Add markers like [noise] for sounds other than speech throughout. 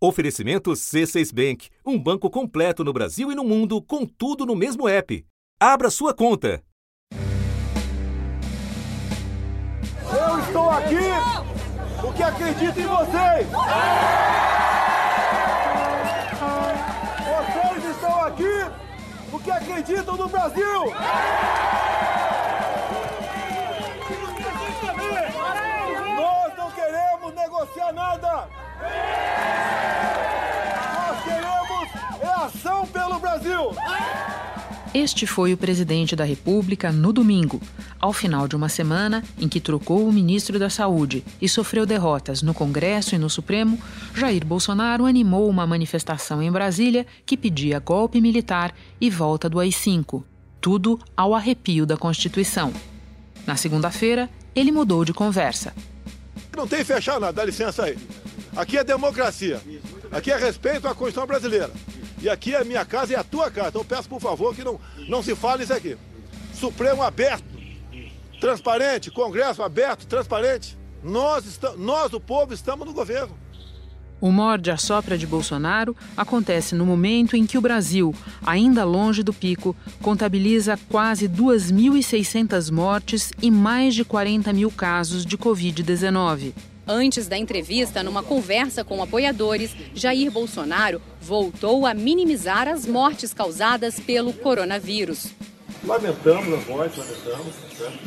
Oferecimento C6 Bank, um banco completo no Brasil e no mundo, com tudo no mesmo app. Abra sua conta. Eu estou aqui porque acredito em vocês. Vocês estão aqui porque acreditam no Brasil. Nós não queremos negociar nada. Brasil. Este foi o presidente da República no domingo, ao final de uma semana em que trocou o ministro da Saúde e sofreu derrotas no Congresso e no Supremo. Jair Bolsonaro animou uma manifestação em Brasília que pedia golpe militar e volta do AI-5, tudo ao arrepio da Constituição. Na segunda-feira, ele mudou de conversa. Não tem fechar nada, dá licença aí. Aqui é democracia. Aqui é respeito à Constituição brasileira. E aqui é a minha casa e a tua casa. Então eu peço, por favor, que não, não se fale isso aqui. Supremo aberto, transparente, Congresso aberto, transparente. Nós, estamos, nós, o povo, estamos no governo. O morde a sopra de Bolsonaro acontece no momento em que o Brasil, ainda longe do pico, contabiliza quase 2.600 mortes e mais de 40 mil casos de Covid-19. Antes da entrevista, numa conversa com apoiadores, Jair Bolsonaro voltou a minimizar as mortes causadas pelo coronavírus. Lamentamos as mortes, lamentamos, certo?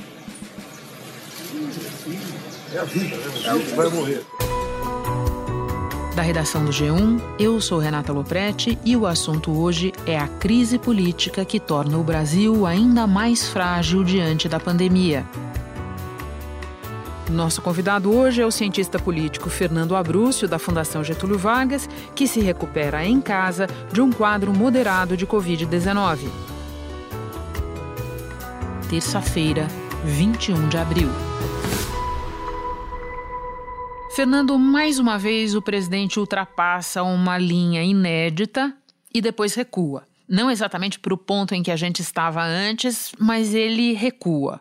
É a vida, né? A gente vai morrer. Da redação do G1, eu sou Renata Loprete e o assunto hoje é a crise política que torna o Brasil ainda mais frágil diante da pandemia. Nosso convidado hoje é o cientista político Fernando Abrúcio, da Fundação Getúlio Vargas, que se recupera em casa de um quadro moderado de Covid-19. Terça-feira, 21 de abril. Fernando, mais uma vez o presidente ultrapassa uma linha inédita e depois recua. Não exatamente para o ponto em que a gente estava antes, mas ele recua.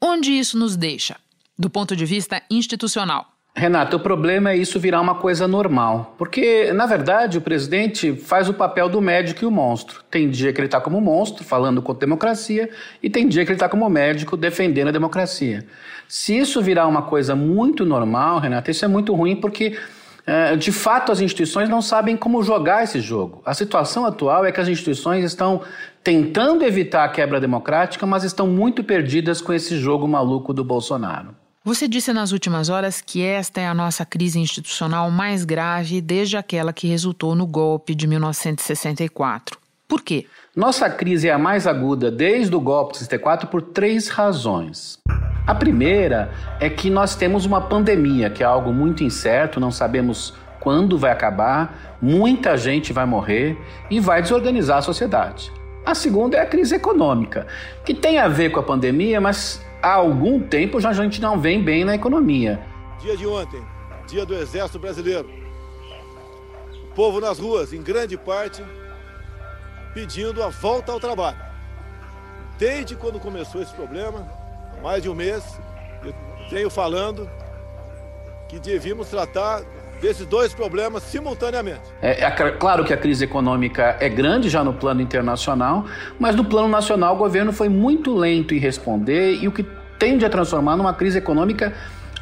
Onde isso nos deixa? Do ponto de vista institucional? Renata, o problema é isso virar uma coisa normal. Porque, na verdade, o presidente faz o papel do médico e o monstro. Tem dia que ele está como monstro, falando contra a democracia, e tem dia que ele está como médico, defendendo a democracia. Se isso virar uma coisa muito normal, Renata, isso é muito ruim porque, eh, de fato, as instituições não sabem como jogar esse jogo. A situação atual é que as instituições estão tentando evitar a quebra democrática, mas estão muito perdidas com esse jogo maluco do Bolsonaro. Você disse nas últimas horas que esta é a nossa crise institucional mais grave desde aquela que resultou no golpe de 1964. Por quê? Nossa crise é a mais aguda desde o golpe de 64 por três razões. A primeira é que nós temos uma pandemia, que é algo muito incerto, não sabemos quando vai acabar, muita gente vai morrer e vai desorganizar a sociedade. A segunda é a crise econômica, que tem a ver com a pandemia, mas há algum tempo já a gente não vem bem na economia. Dia de ontem, dia do Exército Brasileiro. O povo nas ruas, em grande parte, pedindo a volta ao trabalho. Desde quando começou esse problema, há mais de um mês, eu venho falando que devíamos tratar desses dois problemas simultaneamente. É, é, claro que a crise econômica é grande já no plano internacional, mas no plano nacional o governo foi muito lento em responder e o que tende a transformar numa crise econômica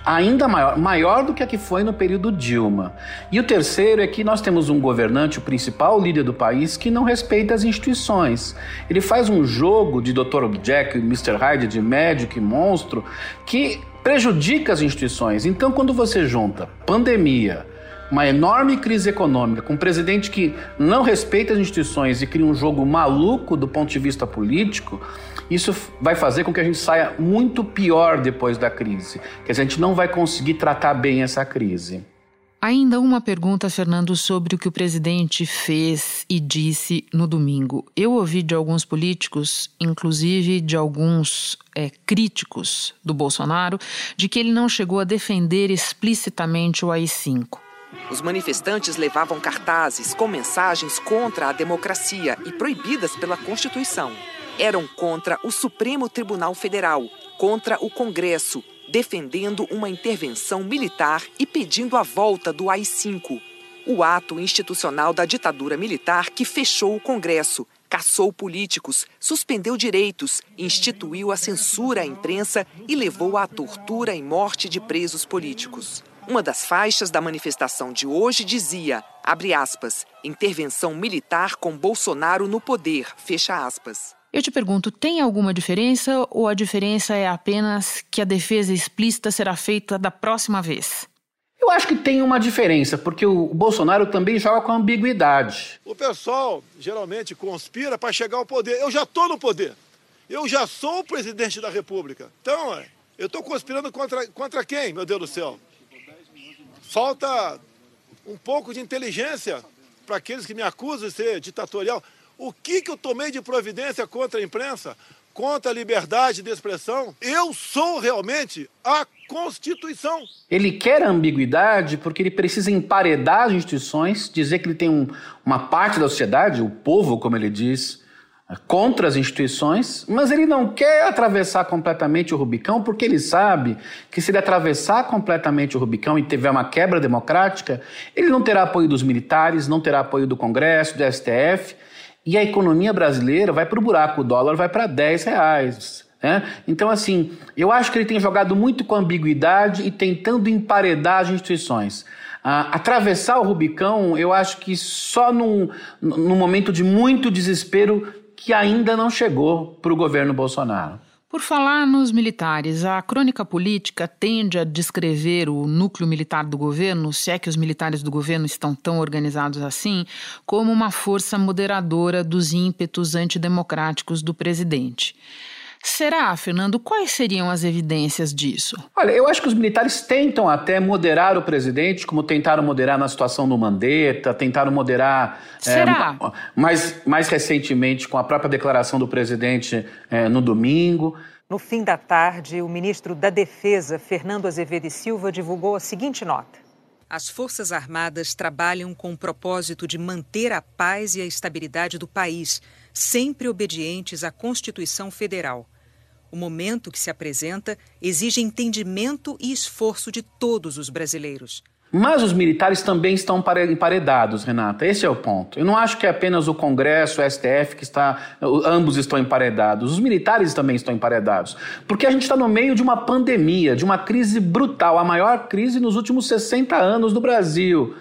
ainda maior, maior do que a que foi no período Dilma. E o terceiro é que nós temos um governante, o principal líder do país, que não respeita as instituições. Ele faz um jogo de Dr. Jack Mr. Hyde, de médico e monstro, que prejudica as instituições. Então, quando você junta pandemia, uma enorme crise econômica, com um presidente que não respeita as instituições e cria um jogo maluco do ponto de vista político, isso vai fazer com que a gente saia muito pior depois da crise. Que a gente não vai conseguir tratar bem essa crise. Ainda uma pergunta, Fernando, sobre o que o presidente fez e disse no domingo. Eu ouvi de alguns políticos, inclusive de alguns é, críticos do Bolsonaro, de que ele não chegou a defender explicitamente o AI-5. Os manifestantes levavam cartazes com mensagens contra a democracia e proibidas pela Constituição. Eram contra o Supremo Tribunal Federal, contra o Congresso, defendendo uma intervenção militar e pedindo a volta do AI-5. o ato institucional da ditadura militar que fechou o Congresso, caçou políticos, suspendeu direitos, instituiu a censura à imprensa e levou à tortura e morte de presos políticos. Uma das faixas da manifestação de hoje dizia, abre aspas, intervenção militar com Bolsonaro no poder, fecha aspas. Eu te pergunto, tem alguma diferença ou a diferença é apenas que a defesa explícita será feita da próxima vez? Eu acho que tem uma diferença, porque o Bolsonaro também joga com ambiguidade. O pessoal geralmente conspira para chegar ao poder. Eu já estou no poder. Eu já sou o presidente da República. Então, eu estou conspirando contra, contra quem, meu Deus do céu? Falta um pouco de inteligência para aqueles que me acusam de ser ditatorial. O que, que eu tomei de providência contra a imprensa? contra a liberdade de expressão. Eu sou realmente a Constituição. Ele quer ambiguidade porque ele precisa emparedar as instituições, dizer que ele tem um, uma parte da sociedade, o povo, como ele diz, contra as instituições, mas ele não quer atravessar completamente o Rubicão porque ele sabe que se ele atravessar completamente o Rubicão e tiver uma quebra democrática, ele não terá apoio dos militares, não terá apoio do Congresso, do STF e a economia brasileira vai para o buraco, o dólar vai para 10 reais. Né? Então, assim, eu acho que ele tem jogado muito com ambiguidade e tentando emparedar as instituições. Ah, atravessar o Rubicão, eu acho que só num, num momento de muito desespero que ainda não chegou para o governo Bolsonaro. Por falar nos militares, a crônica política tende a descrever o núcleo militar do governo, se é que os militares do governo estão tão organizados assim, como uma força moderadora dos ímpetos antidemocráticos do presidente. Será, Fernando? Quais seriam as evidências disso? Olha, eu acho que os militares tentam até moderar o presidente, como tentaram moderar na situação do Mandetta, tentaram moderar. É, Será? É, mais, mais recentemente com a própria declaração do presidente é, no domingo. No fim da tarde, o ministro da Defesa, Fernando Azevedo e Silva, divulgou a seguinte nota. As Forças Armadas trabalham com o propósito de manter a paz e a estabilidade do país, sempre obedientes à Constituição Federal. O momento que se apresenta exige entendimento e esforço de todos os brasileiros. Mas os militares também estão emparedados, Renata. Esse é o ponto. Eu não acho que é apenas o Congresso, o STF que está. Ambos estão emparedados. Os militares também estão emparedados. Porque a gente está no meio de uma pandemia, de uma crise brutal, a maior crise nos últimos 60 anos do Brasil.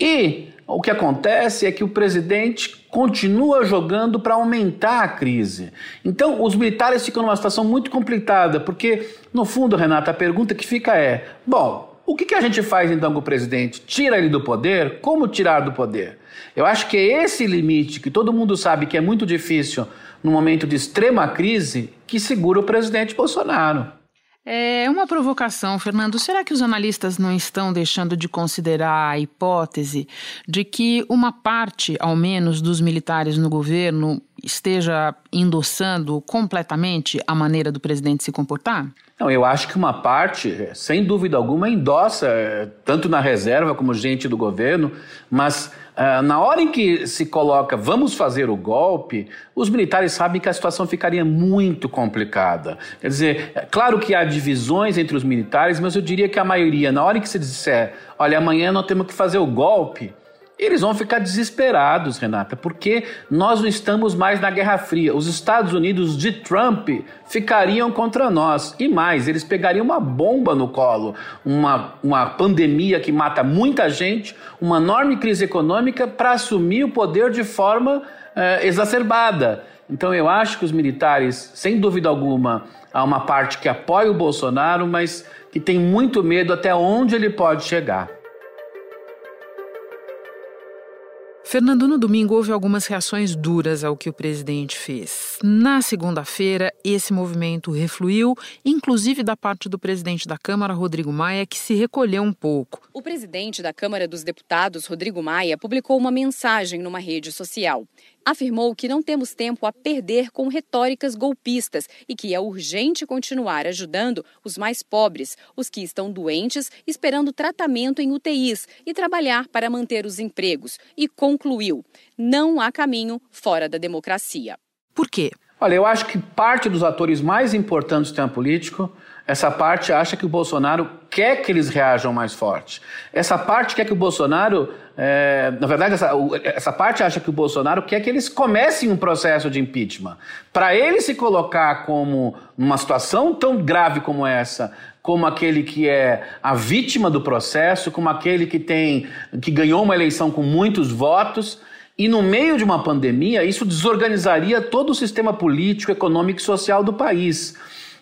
E o que acontece é que o presidente continua jogando para aumentar a crise. Então, os militares ficam numa situação muito complicada, porque, no fundo, Renata, a pergunta que fica é: bom, o que, a gente faz então com o presidente? Tira ele do poder? Como tirar do poder? Eu acho que é esse limite, que todo mundo sabe que é muito difícil no momento de extrema crise, que segura o presidente Bolsonaro. É uma provocação, Fernando. Será que os analistas não estão deixando de considerar a hipótese de que uma parte, ao menos, dos militares no governo esteja endossando completamente a maneira do presidente se comportar? Não, eu acho que uma parte, sem dúvida alguma, endossa, eh, tanto na reserva como gente do governo, mas Uh, na hora em que se coloca vamos fazer o golpe, os militares sabem que a situação ficaria muito complicada. Quer dizer, é claro que há divisões entre os militares, mas eu diria que a maioria, na hora em que se disser, olha, amanhã nós temos que fazer o golpe, eles vão ficar desesperados, Renata, porque nós não estamos mais na Guerra Fria. Os Estados Unidos de Trump ficariam contra nós. E mais, eles pegariam uma bomba no colo, uma, uma pandemia que mata muita gente, uma enorme crise econômica para assumir o poder de forma eh, exacerbada. Então eu acho que os militares, sem dúvida alguma, há uma parte que apoia o Bolsonaro, mas que tem muito medo até onde ele pode chegar. Fernando, no domingo houve algumas reações duras ao que o presidente fez. Na segunda-feira, esse movimento refluiu, inclusive da parte do presidente da Câmara, Rodrigo Maia, que se recolheu um pouco. O presidente da Câmara dos Deputados, Rodrigo Maia, publicou uma mensagem numa rede social afirmou que não temos tempo a perder com retóricas golpistas e que é urgente continuar ajudando os mais pobres, os que estão doentes, esperando tratamento em UTIs e trabalhar para manter os empregos. E concluiu: não há caminho fora da democracia. Por quê? Olha, eu acho que parte dos atores mais importantes do sistema político essa parte acha que o Bolsonaro quer que eles reajam mais forte. Essa parte quer que o Bolsonaro É, na verdade, essa, essa parte acha que o Bolsonaro quer que eles comecem um processo de impeachment. Para ele se colocar como uma situação tão grave como essa, como aquele que é a vítima do processo, como aquele que tem que ganhou uma eleição com muitos votos. E no meio de uma pandemia, isso desorganizaria todo o sistema político, econômico e social do país.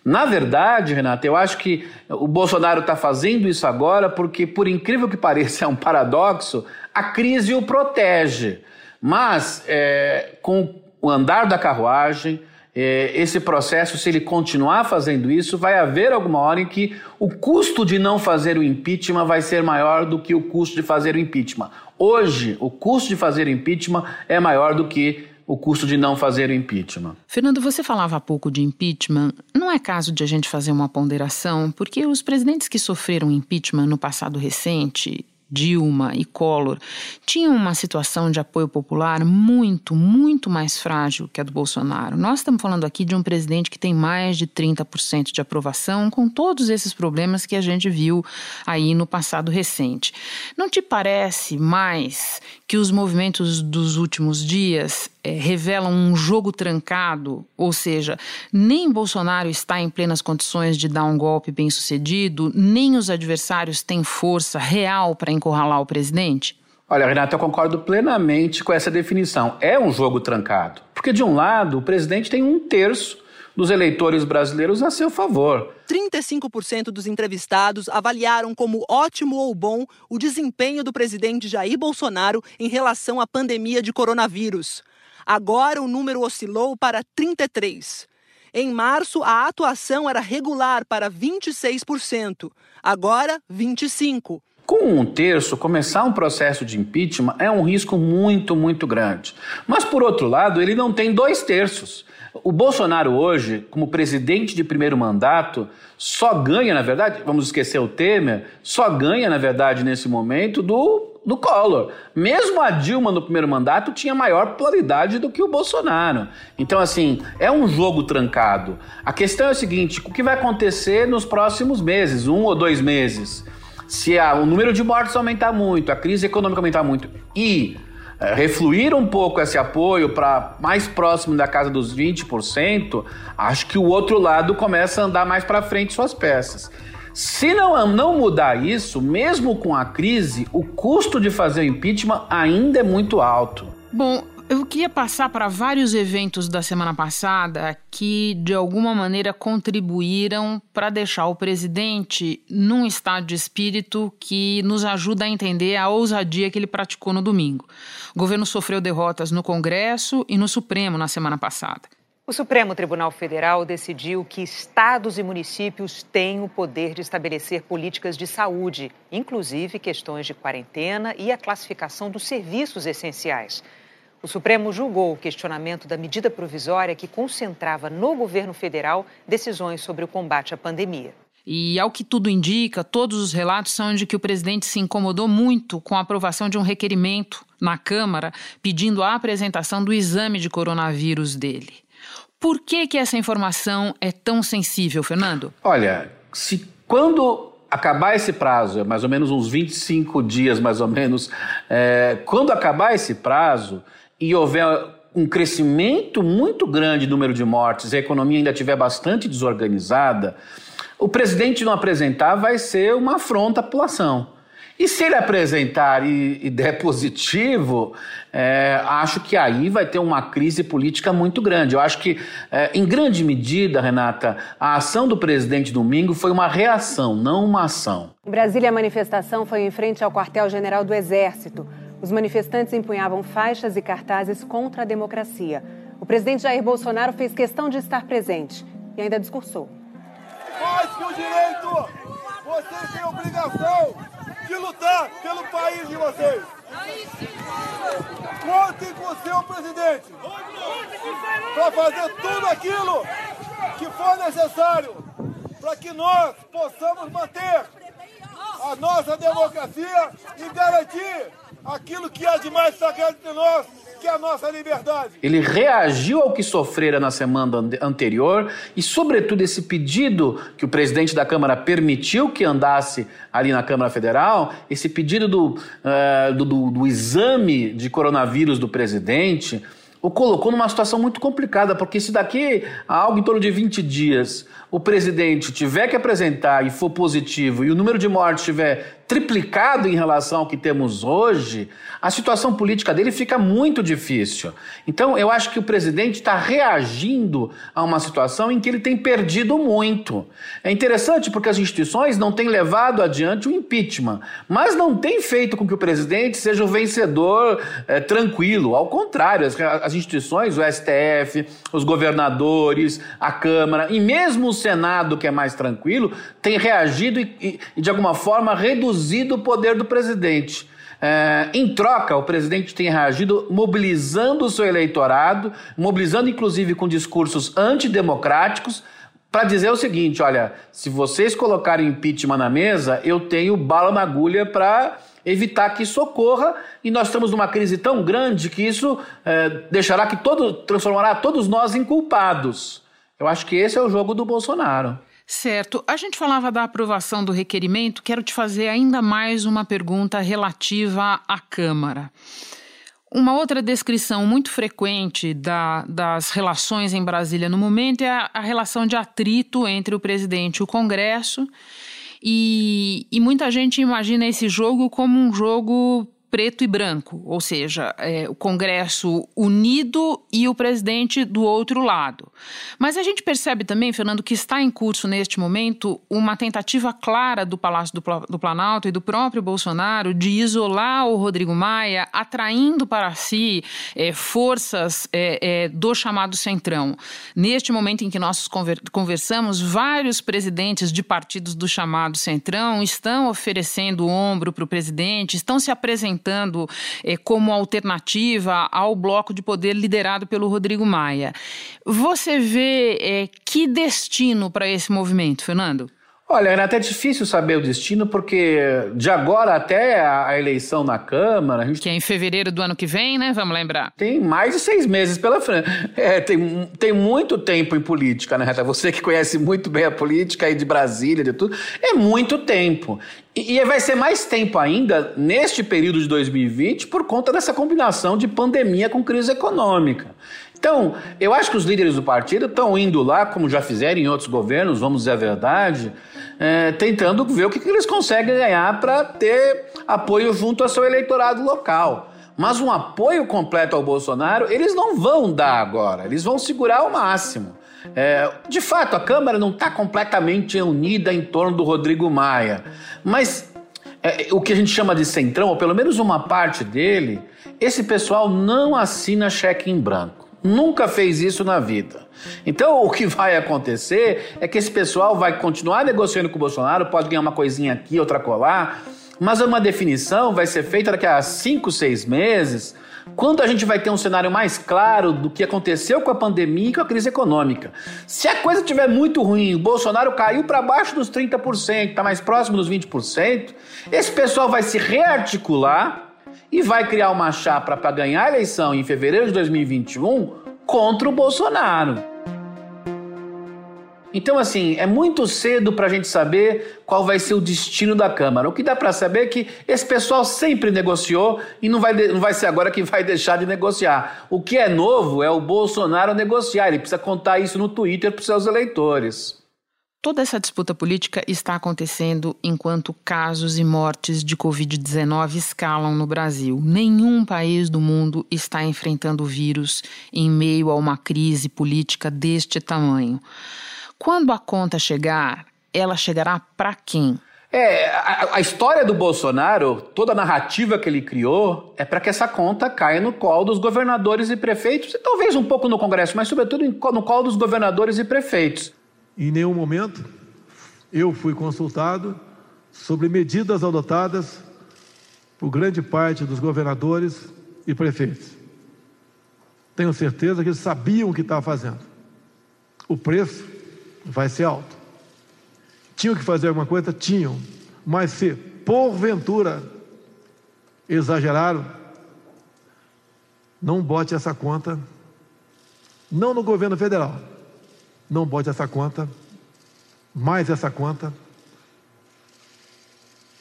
Na verdade, Renata, eu acho que o Bolsonaro está fazendo isso agora porque, por incrível que pareça, [laughs] é um paradoxo, a crise o protege. Mas, é, com o andar da carruagem, é, esse processo, se ele continuar fazendo isso, vai haver alguma hora em que o custo de não fazer o impeachment vai ser maior do que o custo de fazer o impeachment. Hoje, o custo de fazer o impeachment é maior do que o custo de não fazer o impeachment. Fernando, você falava há pouco de impeachment. Não é caso de a gente fazer uma ponderação, porque os presidentes que sofreram impeachment no passado recente, Dilma e Collor tinham uma situação de apoio popular muito, muito mais frágil que a do Bolsonaro. Nós estamos falando aqui de um presidente que tem mais de 30% de aprovação, com todos esses problemas que a gente viu aí no passado recente. Não te parece mais que os movimentos dos últimos dias é, revelam um jogo trancado, ou seja, nem Bolsonaro está em plenas condições de dar um golpe bem sucedido, nem os adversários têm força real para encurralar o presidente? Olha, Renato, eu concordo plenamente com essa definição. É um jogo trancado. Porque, de um lado, o presidente tem um terço dos eleitores brasileiros a seu favor. 35% dos entrevistados avaliaram como ótimo ou bom o desempenho do presidente Jair Bolsonaro em relação à pandemia de coronavírus. Agora o número oscilou para 33%. Em março, a atuação era regular para 26%, agora 25%. Com um terço, começar um processo de impeachment é um risco muito, muito grande. Mas, por outro lado, ele não tem dois terços. O Bolsonaro, hoje, como presidente de primeiro mandato, só ganha, na verdade, vamos esquecer o Temer, só ganha, na verdade, nesse momento, do do Collor. Mesmo a Dilma no primeiro mandato tinha maior pluralidade do que o Bolsonaro. Então, assim, é um jogo trancado. A questão é o seguinte: o que vai acontecer nos próximos meses, um ou dois meses? Se a, o número de mortes aumentar muito, a crise econômica aumentar muito e é, refluir um pouco esse apoio para mais próximo da casa dos 20%, acho que o outro lado começa a andar mais para frente suas peças. Se não, não mudar isso, mesmo com a crise, o custo de fazer o impeachment ainda é muito alto. Bom, eu queria passar para vários eventos da semana passada que, de alguma maneira, contribuíram para deixar o presidente num estado de espírito que nos ajuda a entender a ousadia que ele praticou no domingo. O governo sofreu derrotas no Congresso e no Supremo na semana passada. O Supremo Tribunal Federal decidiu que estados e municípios têm o poder de estabelecer políticas de saúde, inclusive questões de quarentena e a classificação dos serviços essenciais. O Supremo julgou o questionamento da medida provisória que concentrava no governo federal decisões sobre o combate à pandemia. E, ao que tudo indica, todos os relatos são de que o presidente se incomodou muito com a aprovação de um requerimento na Câmara pedindo a apresentação do exame de coronavírus dele. Por que, que essa informação é tão sensível, Fernando? Olha, se quando acabar esse prazo, é mais ou menos uns 25 dias, mais ou menos, é, quando acabar esse prazo e houver um crescimento muito grande do número de mortes e a economia ainda estiver bastante desorganizada, o presidente não apresentar vai ser uma afronta à população. E se ele apresentar e, e der [laughs] positivo, é, acho que aí vai ter uma crise política muito grande. Eu acho que, é, em grande medida, Renata, a ação do presidente domingo foi uma reação, não uma ação. Em Brasília, a manifestação foi em frente ao quartel-general do Exército. Os manifestantes empunhavam faixas e cartazes contra a democracia. O presidente Jair Bolsonaro fez questão de estar presente e ainda discursou. Mais que o direito, vocês têm obrigação de lutar pelo país de vocês. Contem com o seu presidente para fazer tudo aquilo que for necessário para que nós possamos manter a nossa democracia e garantir aquilo que é de mais sagrado entre nós, que é a nossa liberdade. Ele reagiu ao que sofrera na semana anterior e, sobretudo, esse pedido que o presidente da Câmara permitiu que andasse ali na Câmara Federal, esse pedido do, uh, do, do, do exame de coronavírus do presidente o colocou numa situação muito complicada, porque se daqui a algo em torno de 20 dias o presidente tiver que apresentar e for positivo e o número de mortes estiver triplicado em relação ao que temos hoje, a situação política dele fica muito difícil. Então, eu acho que o presidente está reagindo a uma situação em que ele tem perdido muito. É interessante porque as instituições não têm levado adiante o impeachment, mas não tem feito com que o presidente seja o vencedor é, tranquilo. Ao contrário, as, as instituições, o STF, os governadores, a Câmara e mesmo o Senado, que é mais tranquilo, tem reagido e, e, de alguma forma reduzido o poder do presidente. É, em troca, o presidente tem reagido mobilizando o seu eleitorado, mobilizando inclusive com discursos antidemocráticos, para dizer o seguinte: olha, se vocês colocarem impeachment na mesa, eu tenho bala na agulha para evitar que isso ocorra e nós estamos numa crise tão grande que isso é, deixará que todo transformará todos nós em culpados. Eu acho que esse é o jogo do Bolsonaro. Certo. A gente falava da aprovação do requerimento. Quero te fazer ainda mais uma pergunta relativa à Câmara. Uma outra descrição muito frequente da, das relações em Brasília no momento é a, a, relação de atrito entre o presidente e o Congresso. E, e muita gente imagina esse jogo como um jogo preto e branco, ou seja, é, o Congresso unido e o presidente do outro lado. Mas a gente percebe também, Fernando, que está em curso neste momento uma tentativa clara do Palácio do, do Planalto e do próprio Bolsonaro de isolar o Rodrigo Maia, atraindo para si é, forças é, é do chamado Centrão. Neste momento em que nós conversamos, vários presidentes de partidos do chamado Centrão estão oferecendo ombro para o presidente, estão se apresentando apresentando eh, como alternativa ao bloco de poder liderado pelo Rodrigo Maia. Você vê eh, que destino para esse movimento, Fernando? Olha, era até difícil saber o destino, porque de agora até a eleição na Câmara. Gente... Que é em fevereiro do ano que vem, né? Vamos lembrar. Tem mais de seis meses pela frente. É, tem, tem muito tempo em política, né, Reta? Você que conhece muito bem a política aí de Brasília, de tudo. É muito tempo. E, e vai ser mais tempo ainda neste período de 2020 por conta dessa combinação de pandemia com crise econômica. Então, eu acho que os líderes do partido estão indo lá, como já fizeram em outros governos, vamos dizer a verdade, é, tentando ver o que, que eles conseguem ganhar para ter apoio junto ao seu eleitorado local. Mas um apoio completo ao Bolsonaro, eles não vão dar agora, eles vão segurar ao máximo. É, de fato, a Câmara não está completamente unida em torno do Rodrigo Maia, mas é, o que a gente chama de centrão, ou pelo menos uma parte dele, esse pessoal não assina cheque em branco. Nunca fez isso na vida. Então, o que vai acontecer é que esse pessoal vai continuar negociando com o Bolsonaro, pode ganhar uma coisinha aqui, outra colar, mas uma definição vai ser feita daqui a cinco, seis meses, quando a gente vai ter um cenário mais claro do que aconteceu com a pandemia e com a crise econômica. Se a coisa estiver muito ruim, o Bolsonaro caiu para baixo dos 30%, está mais próximo dos 20%, esse pessoal vai se rearticular e vai criar uma chapa para ganhar a eleição em fevereiro de 2021 contra o Bolsonaro. Então, assim, é muito cedo para a gente saber qual vai ser o destino da Câmara. O que dá para saber é que esse pessoal sempre negociou e não vai, não vai ser agora que vai deixar de negociar. O que é novo é o Bolsonaro negociar. Ele precisa contar isso no Twitter para os seus eleitores. Toda essa disputa política está acontecendo enquanto casos e mortes de Covid-19 escalam no Brasil. Nenhum país do mundo está enfrentando o vírus em meio a uma crise política deste tamanho. Quando a conta chegar, ela chegará para quem? É, a, a, história do Bolsonaro, toda a narrativa que ele criou, é para que essa conta caia no colo dos governadores e prefeitos, e talvez um pouco no Congresso, mas sobretudo no colo dos governadores e prefeitos. Em nenhum momento eu fui consultado sobre medidas adotadas por grande parte dos governadores e prefeitos. Tenho certeza que eles sabiam o que estavam fazendo. O preço vai ser alto. Tinham que fazer alguma coisa? Tinham. Mas se porventura exageraram, Não bote essa conta, não no governo federal, não bote essa conta, mais essa conta,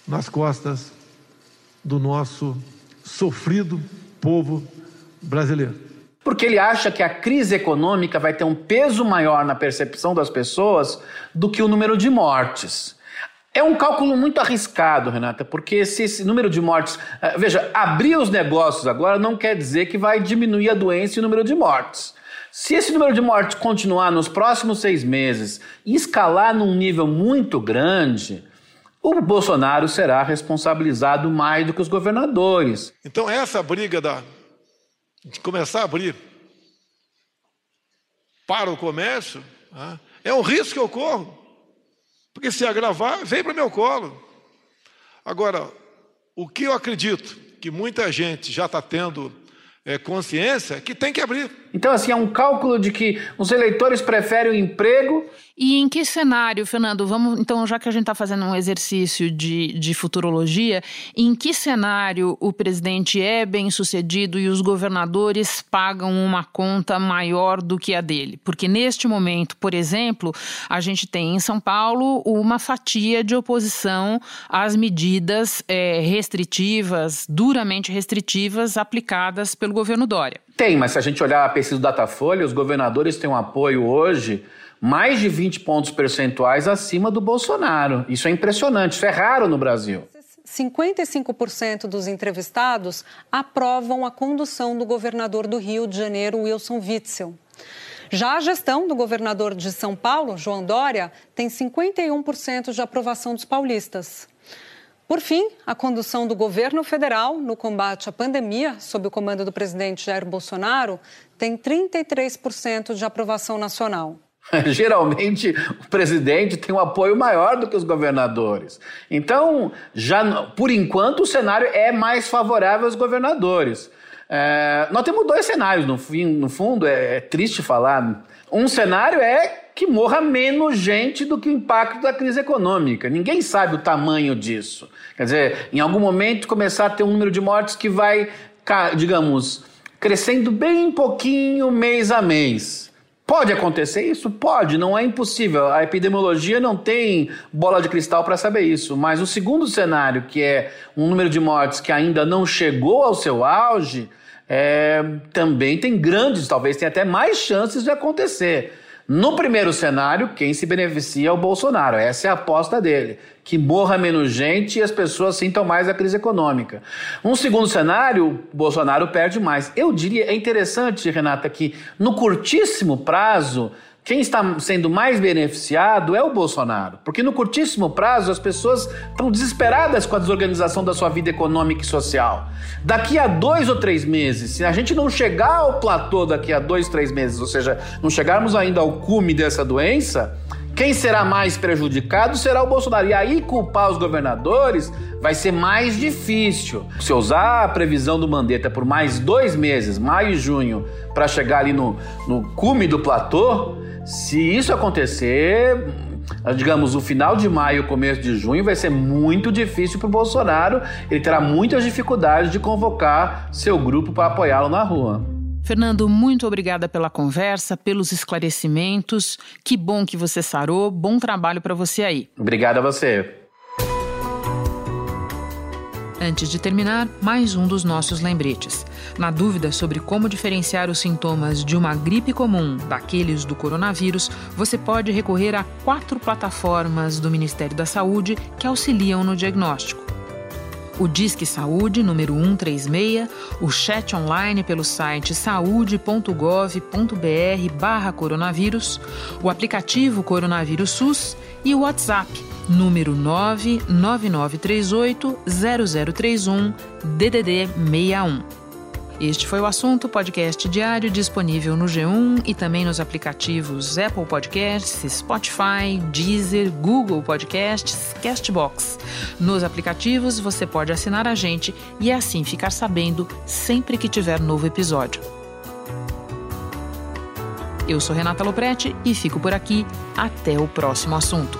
nas costas do nosso sofrido povo brasileiro. Porque ele acha que a crise econômica vai ter um peso maior na percepção das pessoas do que o número de mortes. É um cálculo muito arriscado, Renata, porque se esse número de mortes. Eh, veja, abrir os negócios agora não quer dizer que vai diminuir a doença e o número de mortes. Se esse número de mortes continuar nos próximos seis meses e escalar num nível muito grande, o Bolsonaro será responsabilizado mais do que os governadores. Então, essa briga da, de começar a abrir para o comércio né, é um risco que eu corro. Porque se agravar, vem para o meu colo. Agora, o que eu acredito que muita gente já está tendo é, consciência é que tem que abrir. Então, assim, é um cálculo de que os eleitores preferem o emprego e em que cenário, Fernando? Vamos, então, já que a gente está fazendo um exercício de, de futurologia, em que cenário o presidente é bem sucedido e os governadores pagam uma conta maior do que a dele? Porque neste momento, por exemplo, a gente tem em São Paulo uma fatia de oposição às medidas é, restritivas, duramente restritivas, aplicadas pelo governo Dória. Tem, mas se a gente olhar a pesquisa do Datafolha, os governadores têm um apoio hoje mais de 20 pontos percentuais acima do Bolsonaro. Isso é impressionante, isso é raro no Brasil. 55% dos entrevistados aprovam a condução do governador do Rio de Janeiro, Wilson Witzel. Já a gestão do governador de São Paulo, João Dória, tem 51% de aprovação dos paulistas. Por fim, a condução do governo federal no combate à pandemia, sob o comando do presidente Jair Bolsonaro, tem 33% de aprovação nacional. [laughs] Geralmente o presidente tem um apoio maior do que os governadores. Então, já por enquanto, o cenário é mais favorável aos governadores. É, nós temos dois cenários, no, fim, no fundo, é, é triste falar. Um cenário é que morra menos gente do que o impacto da crise econômica. Ninguém sabe o tamanho disso. Quer dizer, em algum momento começar a ter um número de mortes que vai, digamos, crescendo bem pouquinho mês a mês. Pode acontecer isso? Pode, não é impossível. A epidemiologia não tem bola de cristal para saber isso. Mas o segundo cenário, que é um número de mortes que ainda não chegou ao seu auge, é, também tem grandes, talvez tenha até mais chances de acontecer. No primeiro cenário, quem se beneficia é o Bolsonaro. Essa é a aposta dele. Que morra menos gente e as pessoas sintam mais a crise econômica. Um segundo cenário, Bolsonaro perde mais. Eu diria, é interessante, Renata, que no curtíssimo prazo, quem está sendo mais beneficiado é o Bolsonaro, porque no curtíssimo prazo as pessoas estão desesperadas com a desorganização da sua vida econômica e social. Daqui a dois ou três meses, se a gente não chegar ao platô daqui a dois, três meses, ou seja, não chegarmos ainda ao cume dessa doença, quem será mais prejudicado será o Bolsonaro. E aí culpar os governadores vai ser mais difícil. Se usar a previsão do Mandetta por mais dois meses, maio e junho, para chegar ali no, no cume do platô, se isso acontecer, digamos, o final de maio, começo de junho, vai ser muito difícil para o Bolsonaro. Ele terá muitas dificuldades de convocar seu grupo para apoiá-lo na rua. Fernando, muito obrigada pela conversa, pelos esclarecimentos. Que bom que você sarou. Bom trabalho para você aí. Obrigado a você. Antes de terminar, mais um dos nossos lembretes. Na dúvida sobre como diferenciar os sintomas de uma gripe comum daqueles do coronavírus, você pode recorrer a quatro plataformas do Ministério da Saúde que auxiliam no diagnóstico. O Disque Saúde número 136, o chat online pelo site saude.gov.br/coronavírus, o aplicativo Coronavírus SUS e o WhatsApp número 99938 0031 DDD 61. Este foi o assunto podcast diário disponível no G1 e também nos aplicativos Apple Podcasts, Spotify, Deezer, Google Podcasts, Castbox. Nos aplicativos você pode assinar a gente e assim ficar sabendo sempre que tiver novo episódio. Eu sou Renata Loprete e fico por aqui. Até o próximo assunto.